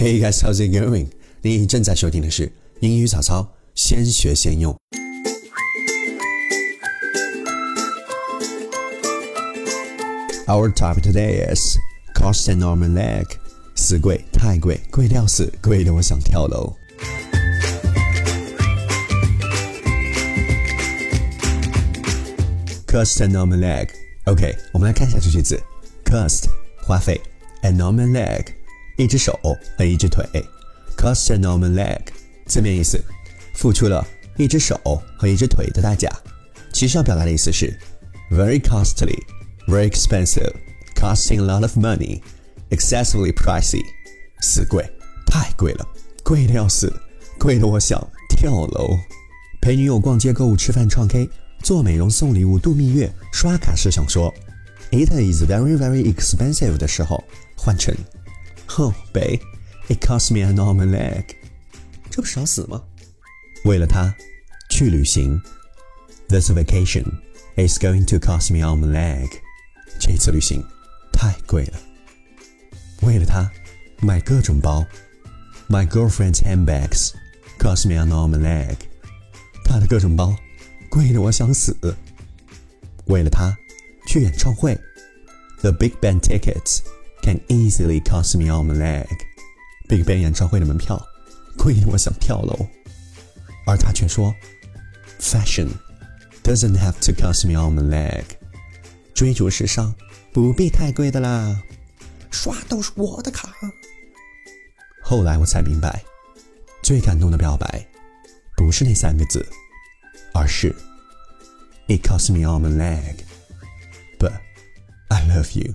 Hey guys, how's it going? 你正在收听的是英语早操，先学先用。Our topic today is cost an arm and leg. 死贵，太贵，贵的要死，贵的我想跳楼。Cost an arm and leg. OK，我们来看一下这句子。Cost 花费，an arm and leg 一只手和一只腿。，cost a normal leg 字面意思，付出了一只手和一只腿的代价。其实要表达的意思是 very costly, very expensive, costing a lot of money, excessively pricey，死贵，太贵了，贵的要死，贵的我想跳楼。陪女友逛街、购物、吃饭、唱 K、做美容、送礼物、度蜜月、刷卡时想说 "It is very very expensive" 的时候，换成 Oh, babe, it cost me an arm and leg。这不是找死吗？为了他，去旅行。This vacation is going to cost me arm and leg。这次旅行太贵了。为了他，买各种包。My girlfriend's handbags cost me an arm and leg。她的各种包贵得我想死。为了他，去演唱会。The Big Bang tickets。can easily cost me arm and leg. Big Bang 演唱会的门票贵的我想跳楼，而他却说，Fashion doesn't have to cost me arm and leg. 追逐时尚不必太贵的啦，刷都是我的卡。后来我才明白，最感动的表白不是那三个字，而是 It cost me arm and leg, but I love you.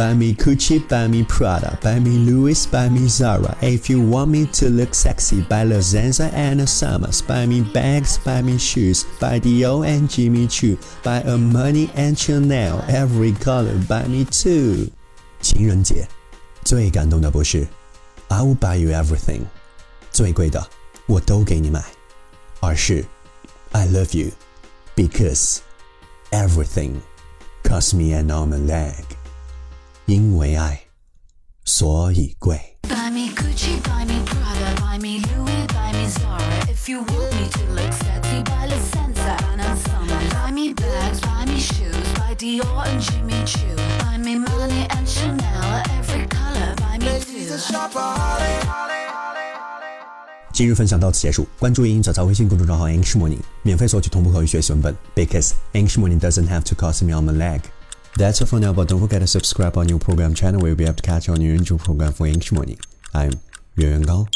buy me Gucci, buy me Prada, buy me Louis, buy me Zara. If you want me to look sexy, buy Lozenza and Summers, buy me bags, buy me shoes, buy Dior and Jimmy Choo, buy Armani and Chanel, every color, buy me too. 情人节，最感动的不是 I will buy you everything，最贵的我都给你买，而是 I love you because everything cost me an arm and leg。因为爱，所以贵。今日分享到此结束，关注莹莹，找到微信公众账号 English Morning，免费索取同步口语学习文本，because English morning doesn't have to cost me on the leg。That's all for now, but don't forget to subscribe our new program channel where we'll be able to catch our new intro program for English morning. I'm Yuan Gao.